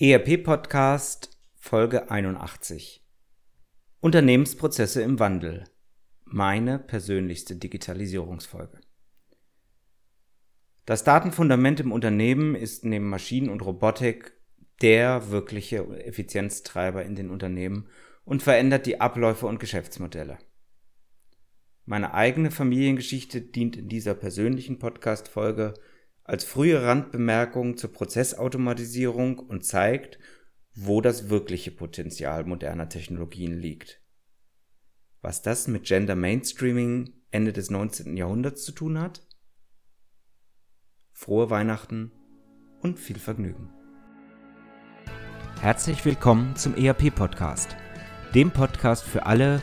ERP Podcast Folge 81 Unternehmensprozesse im Wandel. Meine persönlichste Digitalisierungsfolge. Das Datenfundament im Unternehmen ist neben Maschinen und Robotik der wirkliche Effizienztreiber in den Unternehmen und verändert die Abläufe und Geschäftsmodelle. Meine eigene Familiengeschichte dient in dieser persönlichen Podcast-Folge als frühe Randbemerkung zur Prozessautomatisierung und zeigt, wo das wirkliche Potenzial moderner Technologien liegt. Was das mit Gender Mainstreaming Ende des 19. Jahrhunderts zu tun hat? Frohe Weihnachten und viel Vergnügen. Herzlich willkommen zum ERP Podcast, dem Podcast für alle,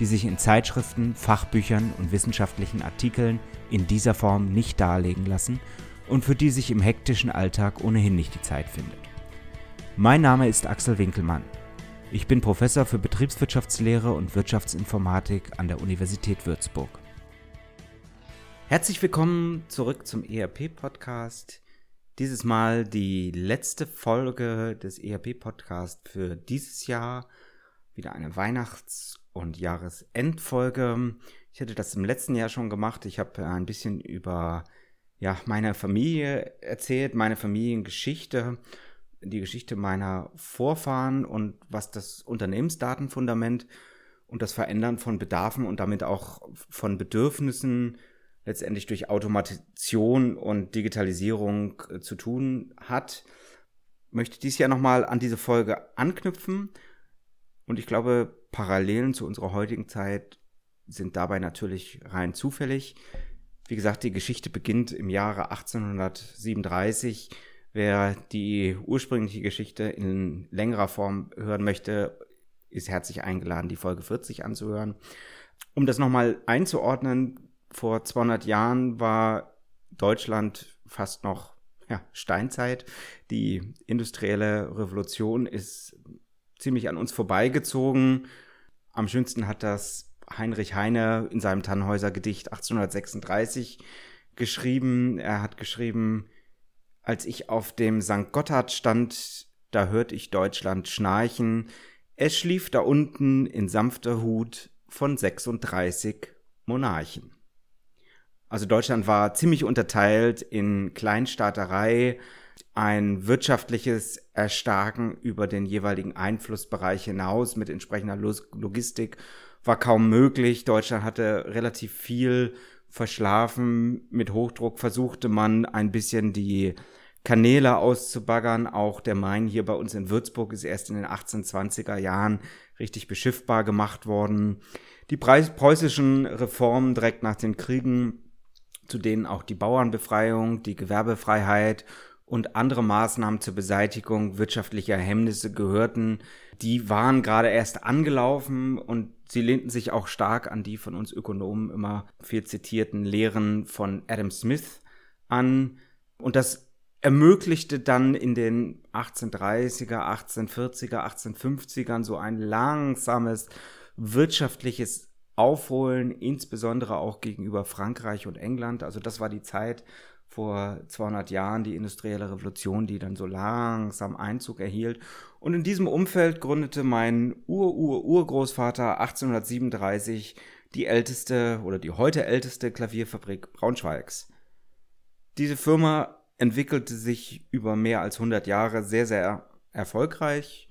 die sich in Zeitschriften, Fachbüchern und wissenschaftlichen Artikeln in dieser Form nicht darlegen lassen und für die sich im hektischen Alltag ohnehin nicht die Zeit findet. Mein Name ist Axel Winkelmann. Ich bin Professor für Betriebswirtschaftslehre und Wirtschaftsinformatik an der Universität Würzburg. Herzlich willkommen zurück zum ERP-Podcast. Dieses Mal die letzte Folge des ERP-Podcasts für dieses Jahr. Wieder eine Weihnachts- und Jahresendfolge. Ich hatte das im letzten Jahr schon gemacht. Ich habe ein bisschen über ja, meine Familie erzählt, meine Familiengeschichte, die Geschichte meiner Vorfahren und was das Unternehmensdatenfundament und das Verändern von Bedarfen und damit auch von Bedürfnissen letztendlich durch Automation und Digitalisierung äh, zu tun hat. Möchte dies Jahr nochmal an diese Folge anknüpfen und ich glaube, Parallelen zu unserer heutigen Zeit sind dabei natürlich rein zufällig. Wie gesagt, die Geschichte beginnt im Jahre 1837. Wer die ursprüngliche Geschichte in längerer Form hören möchte, ist herzlich eingeladen, die Folge 40 anzuhören. Um das nochmal einzuordnen, vor 200 Jahren war Deutschland fast noch ja, Steinzeit. Die industrielle Revolution ist ziemlich an uns vorbeigezogen. Am schönsten hat das Heinrich Heine in seinem Tannhäuser Gedicht 1836 geschrieben. Er hat geschrieben, als ich auf dem St. Gotthard stand, da hört ich Deutschland schnarchen. Es schlief da unten in sanfter Hut von 36 Monarchen. Also Deutschland war ziemlich unterteilt in Kleinstaaterei, ein wirtschaftliches Erstarken über den jeweiligen Einflussbereich hinaus mit entsprechender Logistik war kaum möglich. Deutschland hatte relativ viel verschlafen. Mit Hochdruck versuchte man ein bisschen die Kanäle auszubaggern. Auch der Main hier bei uns in Würzburg ist erst in den 1820er Jahren richtig beschiffbar gemacht worden. Die preußischen Reformen direkt nach den Kriegen, zu denen auch die Bauernbefreiung, die Gewerbefreiheit und andere Maßnahmen zur Beseitigung wirtschaftlicher Hemmnisse gehörten, die waren gerade erst angelaufen und sie lehnten sich auch stark an die von uns Ökonomen immer viel zitierten Lehren von Adam Smith an. Und das ermöglichte dann in den 1830er, 1840er, 1850ern so ein langsames wirtschaftliches Aufholen, insbesondere auch gegenüber Frankreich und England. Also das war die Zeit, vor 200 Jahren, die industrielle Revolution, die dann so langsam Einzug erhielt. Und in diesem Umfeld gründete mein Ur-Ur-Urgroßvater 1837 die älteste oder die heute älteste Klavierfabrik Braunschweigs. Diese Firma entwickelte sich über mehr als 100 Jahre sehr, sehr erfolgreich.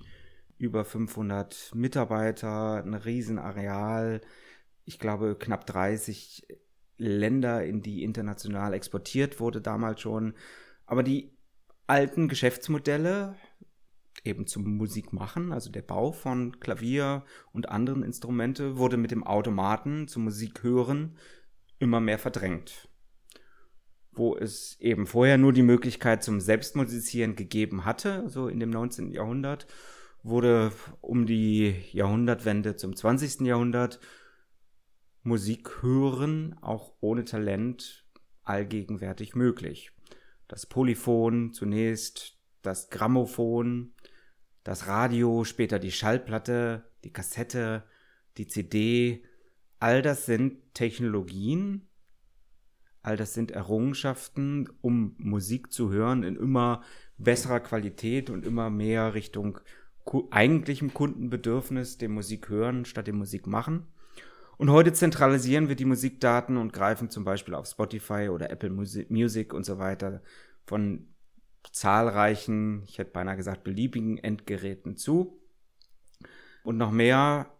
Über 500 Mitarbeiter, ein Riesenareal, ich glaube knapp 30 Länder, in die international exportiert wurde damals schon. Aber die alten Geschäftsmodelle eben zum Musikmachen, also der Bau von Klavier und anderen Instrumente, wurde mit dem Automaten zum Musikhören immer mehr verdrängt. Wo es eben vorher nur die Möglichkeit zum Selbstmusizieren gegeben hatte, so in dem 19. Jahrhundert, wurde um die Jahrhundertwende zum 20. Jahrhundert Musik hören auch ohne Talent allgegenwärtig möglich. Das Polyphon zunächst, das Grammophon, das Radio, später die Schallplatte, die Kassette, die CD, all das sind Technologien, all das sind Errungenschaften, um Musik zu hören in immer besserer Qualität und immer mehr Richtung eigentlichem Kundenbedürfnis, dem Musik hören statt dem Musik machen. Und heute zentralisieren wir die Musikdaten und greifen zum Beispiel auf Spotify oder Apple Music und so weiter von zahlreichen, ich hätte beinahe gesagt, beliebigen Endgeräten zu. Und noch mehr,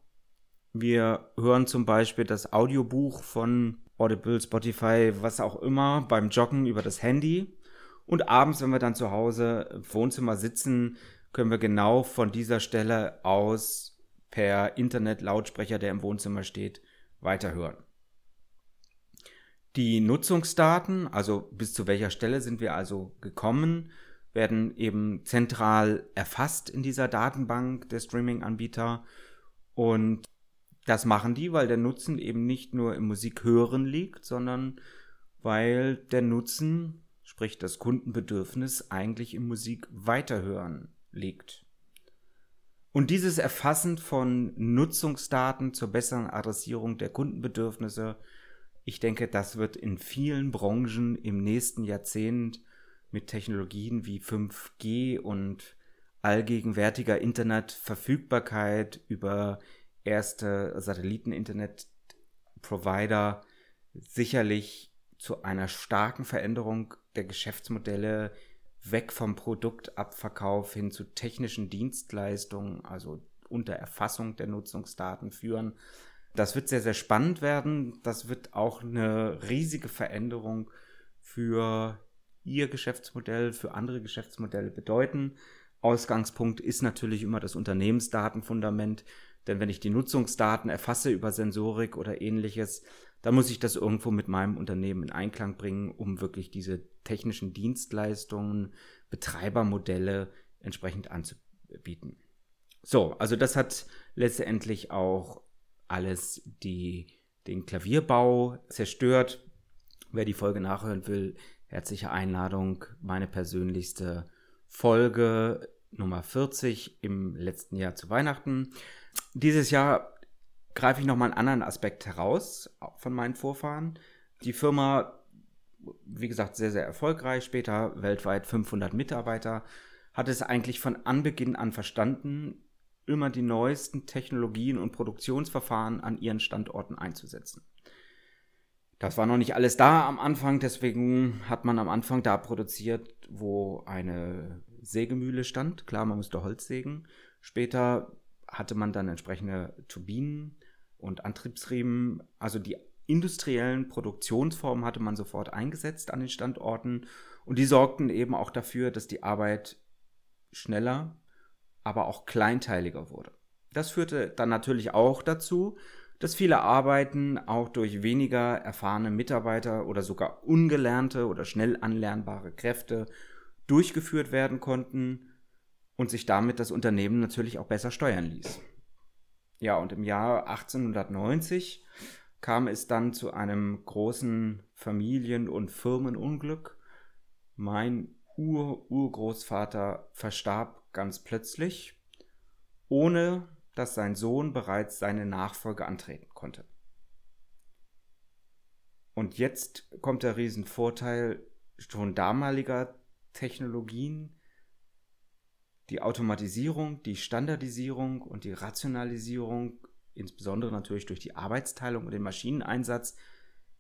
wir hören zum Beispiel das Audiobuch von Audible, Spotify, was auch immer, beim Joggen über das Handy. Und abends, wenn wir dann zu Hause im Wohnzimmer sitzen, können wir genau von dieser Stelle aus per Internet-Lautsprecher, der im Wohnzimmer steht, weiterhören. Die Nutzungsdaten, also bis zu welcher Stelle sind wir also gekommen, werden eben zentral erfasst in dieser Datenbank der Streaming-Anbieter. Und das machen die, weil der Nutzen eben nicht nur im Musikhören liegt, sondern weil der Nutzen, sprich das Kundenbedürfnis, eigentlich im Musik weiterhören liegt. Und dieses Erfassen von Nutzungsdaten zur besseren Adressierung der Kundenbedürfnisse, ich denke, das wird in vielen Branchen im nächsten Jahrzehnt mit Technologien wie 5G und allgegenwärtiger Internetverfügbarkeit über erste Satelliten-Internet-Provider sicherlich zu einer starken Veränderung der Geschäftsmodelle weg vom Produktabverkauf hin zu technischen Dienstleistungen, also unter Erfassung der Nutzungsdaten führen. Das wird sehr, sehr spannend werden. Das wird auch eine riesige Veränderung für Ihr Geschäftsmodell, für andere Geschäftsmodelle bedeuten. Ausgangspunkt ist natürlich immer das Unternehmensdatenfundament, denn wenn ich die Nutzungsdaten erfasse über Sensorik oder ähnliches, dann muss ich das irgendwo mit meinem Unternehmen in Einklang bringen, um wirklich diese technischen Dienstleistungen, Betreibermodelle entsprechend anzubieten. So, also das hat letztendlich auch alles die, den Klavierbau zerstört. Wer die Folge nachhören will, herzliche Einladung. Meine persönlichste Folge Nummer 40 im letzten Jahr zu Weihnachten. Dieses Jahr greife ich nochmal einen anderen Aspekt heraus von meinen Vorfahren. Die Firma, wie gesagt, sehr, sehr erfolgreich, später weltweit 500 Mitarbeiter, hat es eigentlich von Anbeginn an verstanden, immer die neuesten Technologien und Produktionsverfahren an ihren Standorten einzusetzen. Das war noch nicht alles da am Anfang, deswegen hat man am Anfang da produziert, wo eine Sägemühle stand. Klar, man musste Holz sägen. Später hatte man dann entsprechende Turbinen und Antriebsriemen. Also die industriellen Produktionsformen hatte man sofort eingesetzt an den Standorten und die sorgten eben auch dafür, dass die Arbeit schneller, aber auch kleinteiliger wurde. Das führte dann natürlich auch dazu, dass viele Arbeiten auch durch weniger erfahrene Mitarbeiter oder sogar ungelernte oder schnell anlernbare Kräfte durchgeführt werden konnten und sich damit das Unternehmen natürlich auch besser steuern ließ. Ja, und im Jahr 1890 kam es dann zu einem großen Familien- und Firmenunglück. Mein Ur-Urgroßvater verstarb ganz plötzlich, ohne dass sein Sohn bereits seine Nachfolge antreten konnte. Und jetzt kommt der Riesenvorteil schon damaliger Technologien, die Automatisierung, die Standardisierung und die Rationalisierung, insbesondere natürlich durch die Arbeitsteilung und den Maschineneinsatz,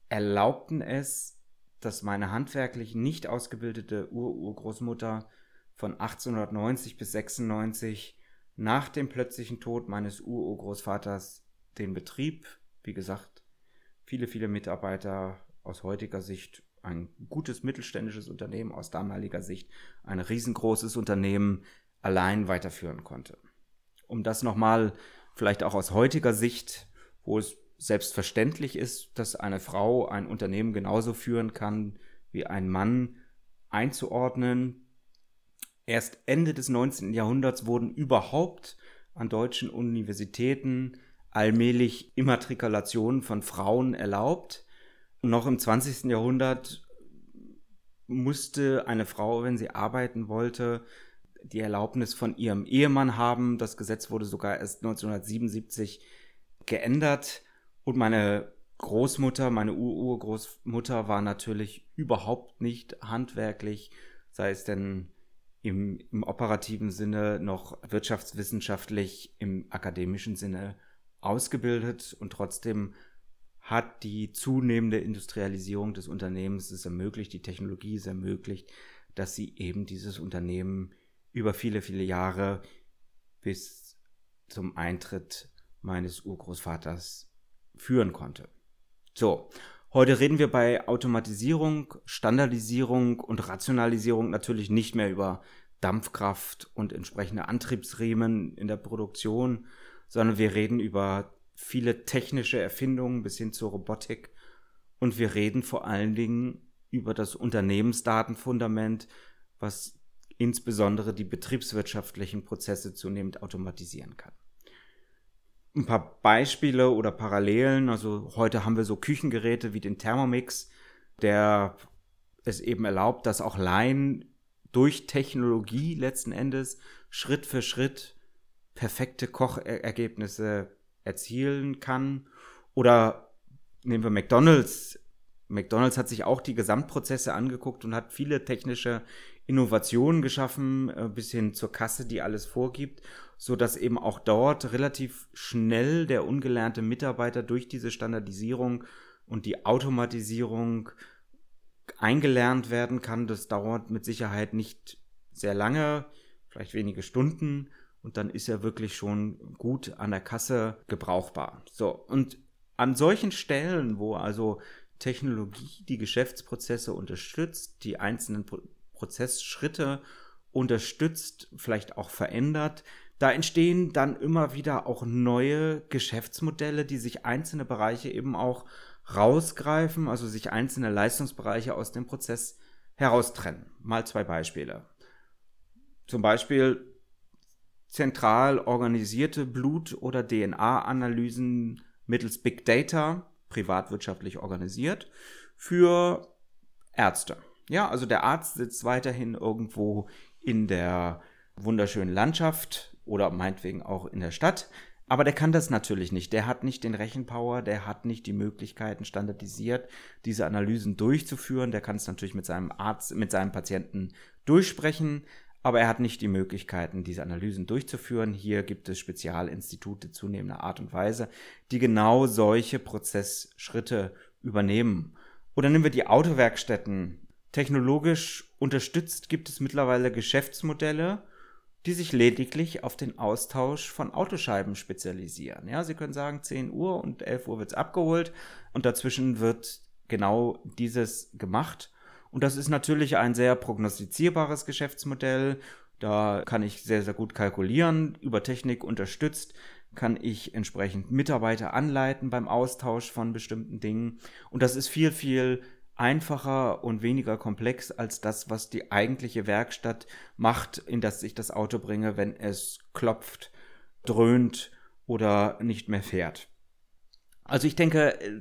erlaubten es, dass meine handwerklich nicht ausgebildete Ur-Urgroßmutter von 1890 bis 96 nach dem plötzlichen Tod meines Urgroßvaters den Betrieb, wie gesagt, viele, viele Mitarbeiter aus heutiger Sicht ein gutes mittelständisches Unternehmen, aus damaliger Sicht ein riesengroßes Unternehmen allein weiterführen konnte. Um das nochmal vielleicht auch aus heutiger Sicht, wo es selbstverständlich ist, dass eine Frau ein Unternehmen genauso führen kann wie ein Mann, einzuordnen, Erst Ende des 19. Jahrhunderts wurden überhaupt an deutschen Universitäten allmählich Immatrikulationen von Frauen erlaubt. Noch im 20. Jahrhundert musste eine Frau, wenn sie arbeiten wollte, die Erlaubnis von ihrem Ehemann haben. Das Gesetz wurde sogar erst 1977 geändert. Und meine Großmutter, meine Urgroßmutter war natürlich überhaupt nicht handwerklich, sei es denn im, im operativen Sinne noch wirtschaftswissenschaftlich im akademischen Sinne ausgebildet und trotzdem hat die zunehmende Industrialisierung des Unternehmens es ermöglicht, die Technologie es ermöglicht, dass sie eben dieses Unternehmen über viele, viele Jahre bis zum Eintritt meines Urgroßvaters führen konnte. So, heute reden wir bei Automatisierung, Standardisierung und Rationalisierung natürlich nicht mehr über Dampfkraft und entsprechende Antriebsriemen in der Produktion, sondern wir reden über viele technische Erfindungen bis hin zur Robotik und wir reden vor allen Dingen über das Unternehmensdatenfundament, was insbesondere die betriebswirtschaftlichen Prozesse zunehmend automatisieren kann. Ein paar Beispiele oder Parallelen, also heute haben wir so Küchengeräte wie den Thermomix, der es eben erlaubt, dass auch Laien durch Technologie letzten Endes Schritt für Schritt perfekte Kochergebnisse erzielen kann. Oder nehmen wir McDonald's. McDonald's hat sich auch die Gesamtprozesse angeguckt und hat viele technische Innovationen geschaffen, äh, bis hin zur Kasse, die alles vorgibt, so dass eben auch dort relativ schnell der ungelernte Mitarbeiter durch diese Standardisierung und die Automatisierung eingelernt werden kann. Das dauert mit Sicherheit nicht sehr lange, vielleicht wenige Stunden und dann ist er wirklich schon gut an der Kasse gebrauchbar. So, und an solchen Stellen, wo also Technologie die Geschäftsprozesse unterstützt, die einzelnen Pro Prozessschritte unterstützt, vielleicht auch verändert, da entstehen dann immer wieder auch neue Geschäftsmodelle, die sich einzelne Bereiche eben auch rausgreifen, also sich einzelne Leistungsbereiche aus dem Prozess heraustrennen. Mal zwei Beispiele. Zum Beispiel zentral organisierte Blut- oder DNA-Analysen mittels Big Data, privatwirtschaftlich organisiert, für Ärzte. Ja, also der Arzt sitzt weiterhin irgendwo in der wunderschönen Landschaft oder meinetwegen auch in der Stadt, aber der kann das natürlich nicht. Der hat nicht den Rechenpower, der hat nicht die Möglichkeiten, standardisiert diese Analysen durchzuführen. Der kann es natürlich mit seinem Arzt, mit seinem Patienten durchsprechen, aber er hat nicht die Möglichkeiten, diese Analysen durchzuführen. Hier gibt es Spezialinstitute zunehmender Art und Weise, die genau solche Prozessschritte übernehmen. Oder nehmen wir die Autowerkstätten. Technologisch unterstützt gibt es mittlerweile Geschäftsmodelle, die sich lediglich auf den Austausch von Autoscheiben spezialisieren. Ja, Sie können sagen, 10 Uhr und 11 Uhr wird's abgeholt und dazwischen wird genau dieses gemacht. Und das ist natürlich ein sehr prognostizierbares Geschäftsmodell. Da kann ich sehr, sehr gut kalkulieren. Über Technik unterstützt kann ich entsprechend Mitarbeiter anleiten beim Austausch von bestimmten Dingen. Und das ist viel, viel einfacher und weniger komplex als das, was die eigentliche Werkstatt macht, in das ich das Auto bringe, wenn es klopft, dröhnt oder nicht mehr fährt. Also ich denke, äh,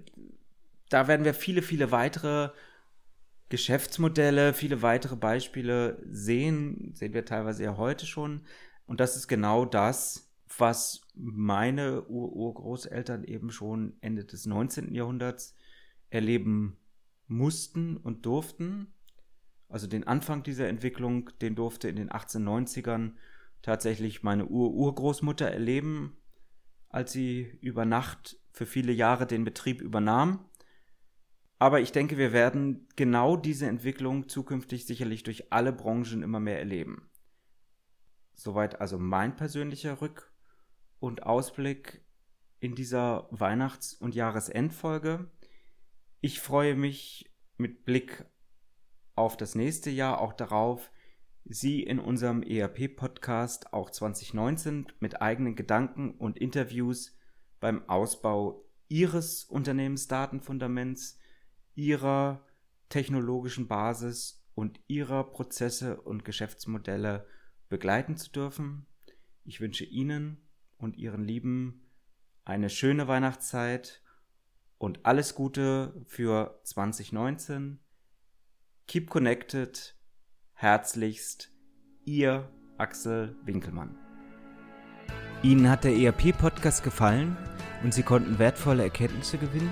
da werden wir viele, viele weitere Geschäftsmodelle, viele weitere Beispiele sehen, sehen wir teilweise ja heute schon. Und das ist genau das, was meine Urgroßeltern eben schon Ende des 19. Jahrhunderts erleben mussten und durften. Also den Anfang dieser Entwicklung, den durfte in den 1890ern tatsächlich meine Ur-Urgroßmutter erleben, als sie über Nacht für viele Jahre den Betrieb übernahm. Aber ich denke, wir werden genau diese Entwicklung zukünftig sicherlich durch alle Branchen immer mehr erleben. Soweit also mein persönlicher Rück- und Ausblick in dieser Weihnachts- und Jahresendfolge. Ich freue mich mit Blick auf das nächste Jahr auch darauf, Sie in unserem ERP-Podcast auch 2019 mit eigenen Gedanken und Interviews beim Ausbau Ihres Unternehmensdatenfundaments, Ihrer technologischen Basis und Ihrer Prozesse und Geschäftsmodelle begleiten zu dürfen. Ich wünsche Ihnen und Ihren Lieben eine schöne Weihnachtszeit und alles Gute für 2019. Keep connected. Herzlichst, Ihr Axel Winkelmann. Ihnen hat der ERP-Podcast gefallen und Sie konnten wertvolle Erkenntnisse gewinnen?